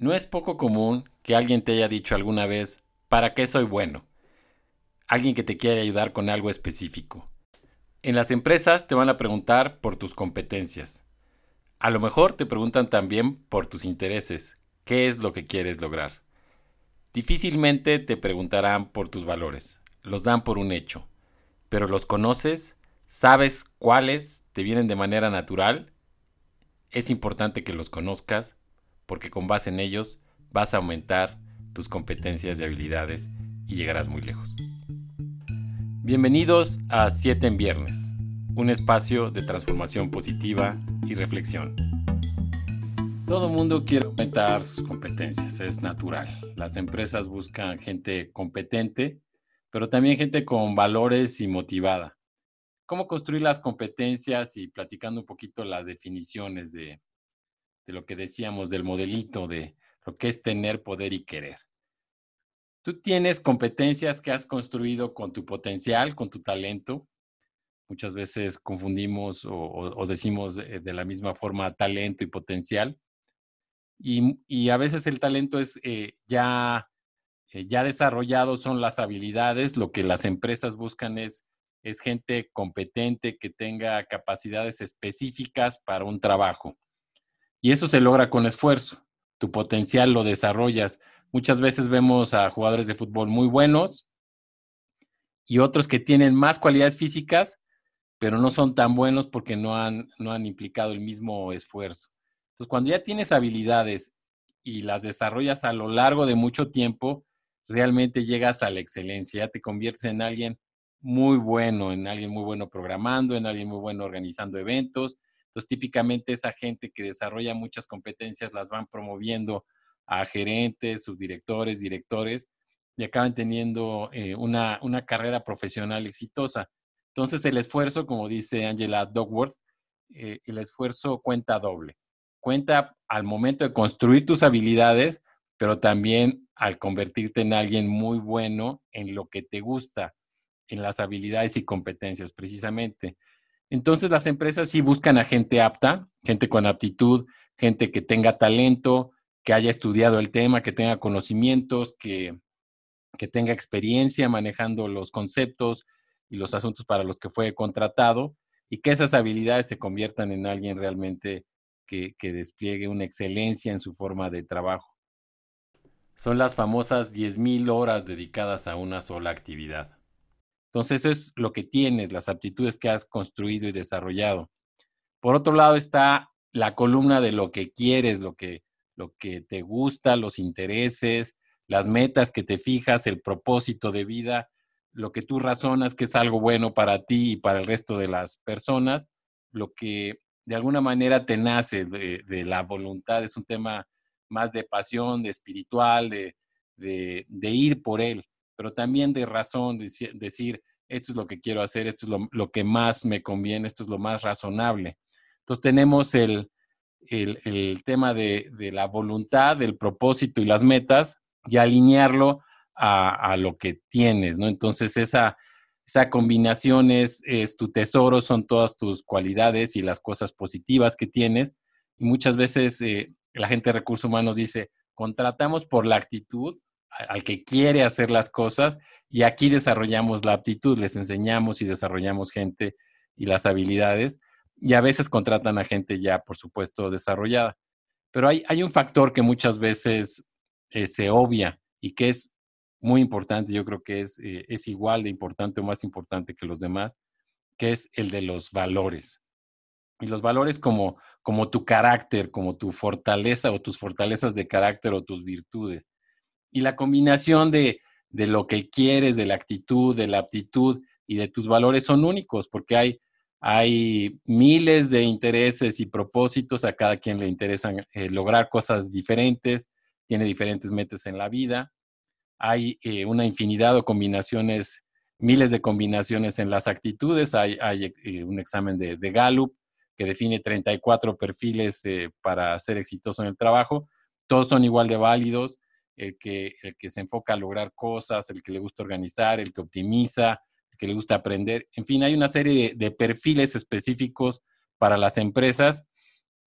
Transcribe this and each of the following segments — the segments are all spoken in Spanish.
No es poco común que alguien te haya dicho alguna vez, ¿para qué soy bueno? Alguien que te quiere ayudar con algo específico. En las empresas te van a preguntar por tus competencias. A lo mejor te preguntan también por tus intereses, qué es lo que quieres lograr. Difícilmente te preguntarán por tus valores, los dan por un hecho. Pero los conoces, sabes cuáles te vienen de manera natural. Es importante que los conozcas porque con base en ellos vas a aumentar tus competencias y habilidades y llegarás muy lejos. Bienvenidos a 7 en Viernes, un espacio de transformación positiva y reflexión. Todo mundo quiere aumentar sus competencias, es natural. Las empresas buscan gente competente, pero también gente con valores y motivada. ¿Cómo construir las competencias y platicando un poquito las definiciones de, de lo que decíamos del modelito de lo que es tener poder y querer. Tú tienes competencias que has construido con tu potencial, con tu talento. Muchas veces confundimos o, decimos de, la misma forma talento y potencial. Y, a veces el talento es eh, ya, eh, ya desarrollado, son las habilidades. Lo que las empresas buscan es, es gente competente que tenga capacidades específicas para un trabajo. Y eso se logra con esfuerzo. Tu potencial lo desarrollas. Muchas veces vemos a jugadores de fútbol muy buenos y otros que tienen más cualidades físicas, pero no son tan buenos porque no han, no han implicado el mismo esfuerzo. Entonces, cuando ya tienes habilidades y las desarrollas a lo largo de mucho tiempo, realmente llegas a la excelencia, ya te conviertes en alguien muy bueno, en alguien muy bueno programando, en alguien muy bueno organizando eventos, entonces, típicamente esa gente que desarrolla muchas competencias las van promoviendo a gerentes, subdirectores, directores y acaban teniendo eh, una, carrera profesional exitosa. Entonces, el esfuerzo, como dice Angela Dogworth, eh, el esfuerzo cuenta doble. Cuenta al momento de construir tus habilidades, pero también al convertirte en alguien muy bueno en lo que te gusta, en las habilidades y competencias, precisamente. Entonces las empresas sí buscan a gente apta, gente con aptitud, gente que tenga talento, que haya estudiado el tema, que tenga conocimientos, que, que tenga experiencia manejando los conceptos y los asuntos para los que fue contratado y que esas habilidades se conviertan en alguien realmente que, que despliegue una excelencia en su forma de trabajo. Son las famosas 10.000 horas dedicadas a una sola actividad. Entonces, eso es lo que tienes, las aptitudes que has construido y desarrollado. Por otro lado está la columna de lo que quieres, lo que, lo que te gusta, los intereses, las metas que te fijas, el propósito de vida, lo que tú razonas que es algo bueno para ti y para el resto de las personas, lo que de alguna manera te nace de, la voluntad, es un tema más de pasión, de espiritual, de, de, de ir por él pero también de razón, decir, esto es lo que quiero hacer, esto es lo, que más me conviene, esto es lo más razonable. Entonces tenemos el, el, tema de, la voluntad, del propósito y las metas y alinearlo a, lo que tienes, ¿no? Entonces esa, esa combinación es, es, tu tesoro, son todas tus cualidades y las cosas positivas que tienes. Y muchas veces eh, la gente de recursos humanos dice, contratamos por la actitud al que quiere hacer las cosas y aquí desarrollamos la aptitud, les enseñamos y desarrollamos gente y las habilidades y a veces contratan a gente ya, por supuesto, desarrollada. Pero hay, hay un factor que muchas veces eh, se obvia y que es muy importante, yo creo que es, eh, es igual de importante o más importante que los demás, que es el de los valores. Y los valores como, como tu carácter, como tu fortaleza o tus fortalezas de carácter o tus virtudes y la combinación de, lo que quieres, de la actitud, de la aptitud y de tus valores son únicos porque hay, hay miles de intereses y propósitos, a cada quien le interesan eh, lograr cosas diferentes, tiene diferentes metas en la vida, hay eh, una infinidad de combinaciones, miles de combinaciones en las actitudes, hay, eh, un examen de, de, Gallup que define 34 perfiles para ser exitoso en el trabajo, todos son igual de válidos, el que, el que se enfoca a lograr cosas, el que le gusta organizar, el que optimiza, el que le gusta aprender. En fin, hay una serie de, perfiles específicos para las empresas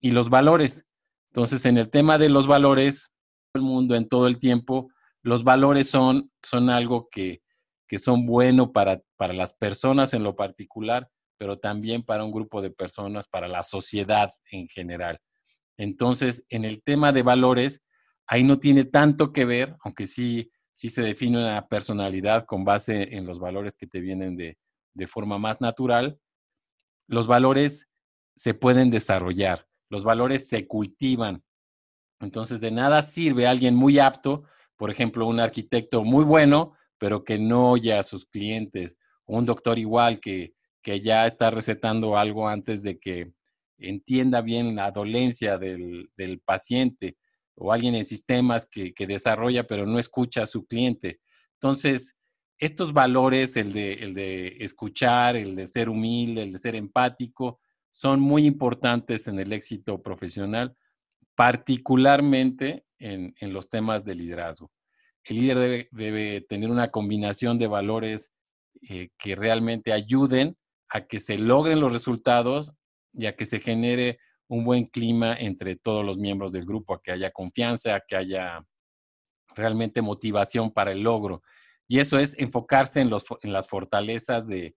y los valores. Entonces, en el tema de los valores, el mundo, en todo el tiempo, los valores son, son algo que, que son buenos para, para las personas en lo particular, pero también para un grupo de personas, para la sociedad en general. Entonces, en el tema de valores, ahí no tiene tanto que ver, aunque sí, sí se define una personalidad con base en los valores que te vienen de, de forma más natural. Los valores se pueden desarrollar, los valores se cultivan. Entonces, de nada sirve alguien muy apto, por ejemplo, un arquitecto muy bueno, pero que no oye a sus clientes, un doctor igual que, que ya está recetando algo antes de que entienda bien la dolencia del, paciente, o alguien en sistemas que, desarrolla pero no escucha a su cliente. Entonces, estos valores, el de, el de escuchar, el de ser humilde, el de ser empático, son muy importantes en el éxito profesional, particularmente en, los temas de liderazgo. El líder debe, tener una combinación de valores eh, que realmente ayuden a que se logren los resultados y a que se genere un buen clima entre todos los miembros del grupo, a que haya confianza, a que haya realmente motivación para el logro. Y eso es enfocarse en, los, en las fortalezas de,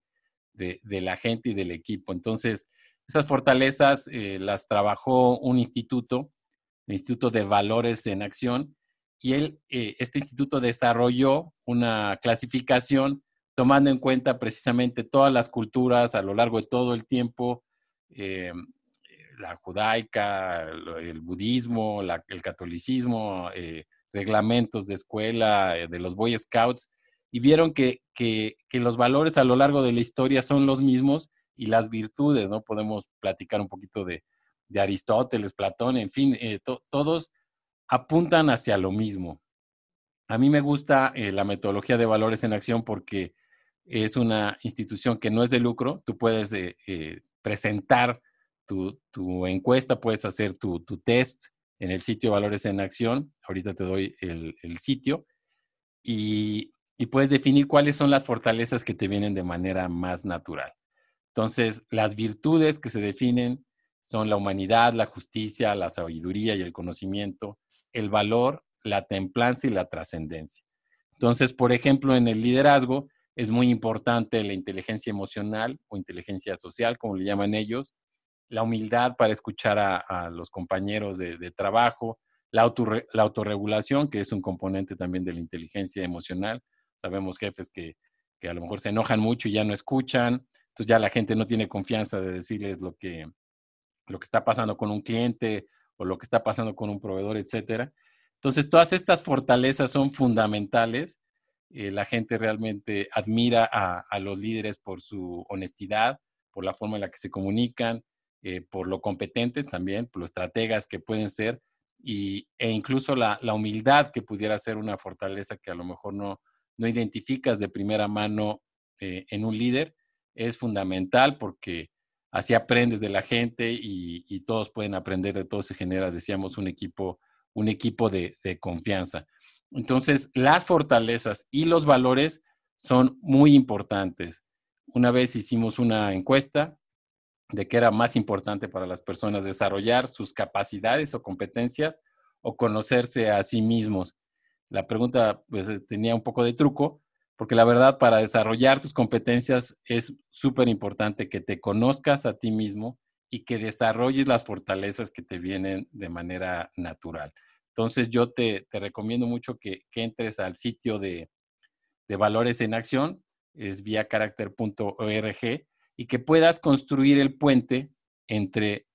la gente y del equipo. Entonces, esas fortalezas eh, las trabajó un instituto, el Instituto de Valores en Acción, y él, eh, este instituto desarrolló una clasificación tomando en cuenta precisamente todas las culturas a lo largo de todo el tiempo, eh, la judaica, el, budismo, el catolicismo, reglamentos de escuela, de los Boy Scouts, y vieron que, que, los valores a lo largo de la historia son los mismos y las virtudes, ¿no? Podemos platicar un poquito de, de Aristóteles, Platón, en fin, eh, todos apuntan hacia lo mismo. A mí me gusta eh, la metodología de valores en acción porque es una institución que no es de lucro. Tú puedes eh, presentar tu, tu, encuesta, puedes hacer tu, tu, test en el sitio Valores en Acción. Ahorita te doy el, el sitio. Y y puedes definir cuáles son las fortalezas que te vienen de manera más natural. Entonces, las virtudes que se definen son la humanidad, la justicia, la sabiduría y el conocimiento, el valor, la templanza y la trascendencia. Entonces, por ejemplo, en el liderazgo es muy importante la inteligencia emocional o inteligencia social, como le llaman ellos, la humildad para escuchar a, los compañeros de, trabajo, la, la autorregulación, que es un componente también de la inteligencia emocional, Sabemos jefes que, a lo mejor se enojan mucho y ya no escuchan, entonces ya la gente no tiene confianza de decirles lo que, lo que está pasando con un cliente o lo que está pasando con un proveedor, etcétera. Entonces, todas estas fortalezas son fundamentales. Eh, la gente realmente admira a, los líderes por su honestidad, por la forma en la que se comunican, eh, por lo competentes también, por los estrategas que pueden ser, y, e incluso la, la, humildad que pudiera ser una fortaleza que a lo mejor no, no identificas de primera mano eh, en un líder, es fundamental porque así aprendes de la gente y, todos pueden aprender de todo, se genera, decíamos, un equipo, un equipo de, confianza. Entonces, las fortalezas y los valores son muy importantes. Una vez hicimos una encuesta de qué era más importante para las personas desarrollar sus capacidades o competencias o conocerse a sí mismos la pregunta pues eh, tenía un poco de truco, porque la verdad para desarrollar tus competencias es súper importante que te conozcas a ti mismo y que desarrolles las fortalezas que te vienen de manera natural. Entonces yo te, recomiendo mucho que, entres al sitio de, Valores en Acción, es viacaracter.org, y que puedas construir el puente entre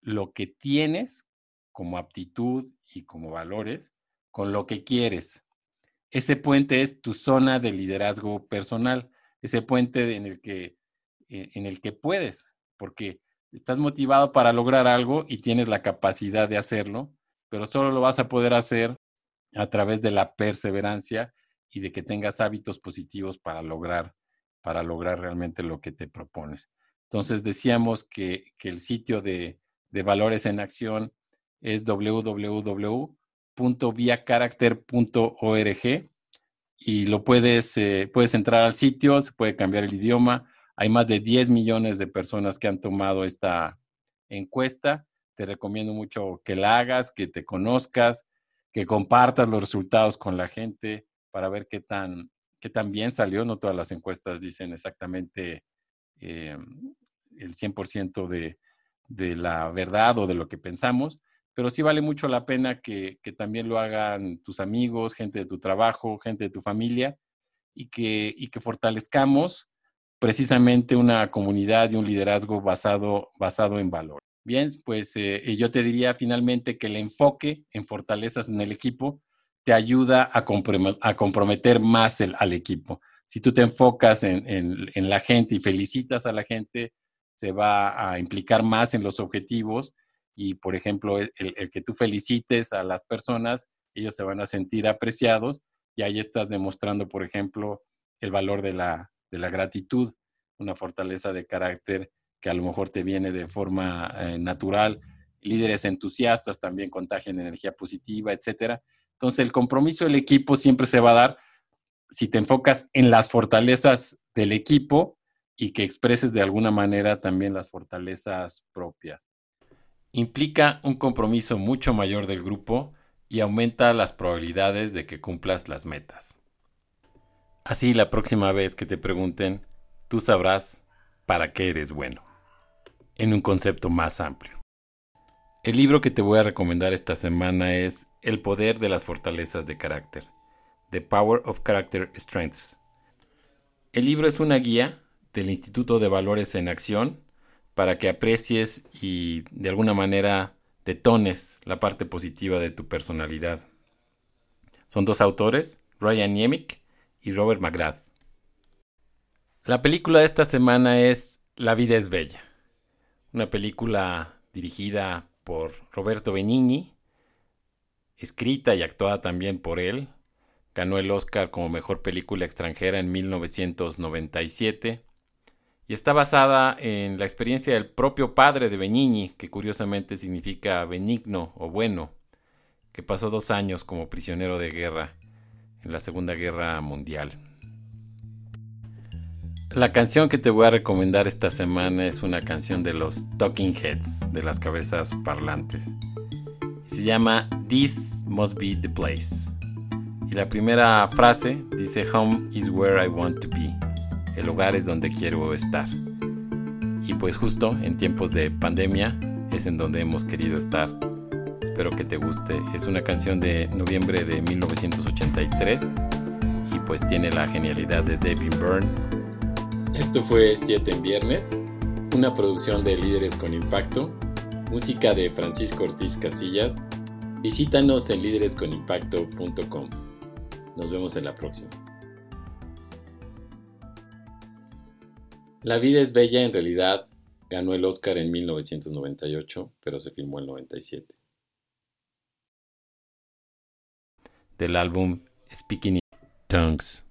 lo que tienes como aptitud y como valores con lo que quieres. Ese puente es tu zona de liderazgo personal, ese puente en el que, eh, en el que puedes, porque estás motivado para lograr algo y tienes la capacidad de hacerlo, pero solo lo vas a poder hacer a través de la perseverancia y de que tengas hábitos positivos para lograr, para lograr realmente lo que te propones. Entonces decíamos que, el sitio de, de valores en acción es www www.viacaracter.org y lo puedes, eh, puedes entrar al sitio, se puede cambiar el idioma. Hay más de 10 millones de personas que han tomado esta encuesta. Te recomiendo mucho que la hagas, que te conozcas, que compartas los resultados con la gente para ver qué tan, qué tan bien salió. No todas las encuestas dicen exactamente eh, el 100% de, de la verdad o de lo que pensamos, pero sí vale mucho la pena que, que, también lo hagan tus amigos, gente de tu trabajo, gente de tu familia, y que, y que fortalezcamos precisamente una comunidad y un liderazgo basado, basado en valor. Bien, pues eh, yo te diría finalmente que el enfoque en fortalezas en el equipo te ayuda a, comprometer más al equipo. Si tú te enfocas en, la gente y felicitas a la gente, se va a implicar más en los objetivos y, por ejemplo, el, el que tú felicites a las personas, ellos se van a sentir apreciados y ahí estás demostrando, por ejemplo, el valor de la, de la gratitud, una fortaleza de carácter que a lo mejor te viene de forma eh, natural. Líderes entusiastas también contagian energía positiva, etcétera. Entonces, el compromiso del equipo siempre se va a dar si te enfocas en las fortalezas del equipo y que expreses de alguna manera también las fortalezas propias. Implica un compromiso mucho mayor del grupo y aumenta las probabilidades de que cumplas las metas. Así la próxima vez que te pregunten, tú sabrás para qué eres bueno, en un concepto más amplio. El libro que te voy a recomendar esta semana es El poder de las fortalezas de carácter, The Power of Character Strengths. El libro es una guía del Instituto de Valores en Acción para que aprecies y de alguna manera detones la parte positiva de tu personalidad. Son dos autores, Ryan Niemick y Robert McGrath. La película de esta semana es La vida es bella, una película dirigida por Roberto Benigni, escrita y actuada también por él. Ganó el Oscar como mejor película extranjera en 1997 y está basada en la experiencia del propio padre de Benigni, que curiosamente significa benigno o bueno, que pasó dos años como prisionero de guerra en la Segunda Guerra Mundial. La canción que te voy a recomendar esta semana es una canción de los Talking Heads, de las cabezas parlantes. Se llama This Must Be the Place. Y la primera frase dice Home is where I want to be. El lugar es donde quiero estar. Y pues justo en tiempos de pandemia es en donde hemos querido estar. Espero que te guste. Es una canción de noviembre de 1983 y pues tiene la genialidad de David Byrne esto fue 7 en viernes, una producción de Líderes con Impacto, música de Francisco Ortiz Casillas. Visítanos en líderesconimpacto.com. Nos vemos en la próxima. La vida es bella en realidad ganó el Oscar en 1998, pero se filmó en 97. Del álbum Speaking in Tongues.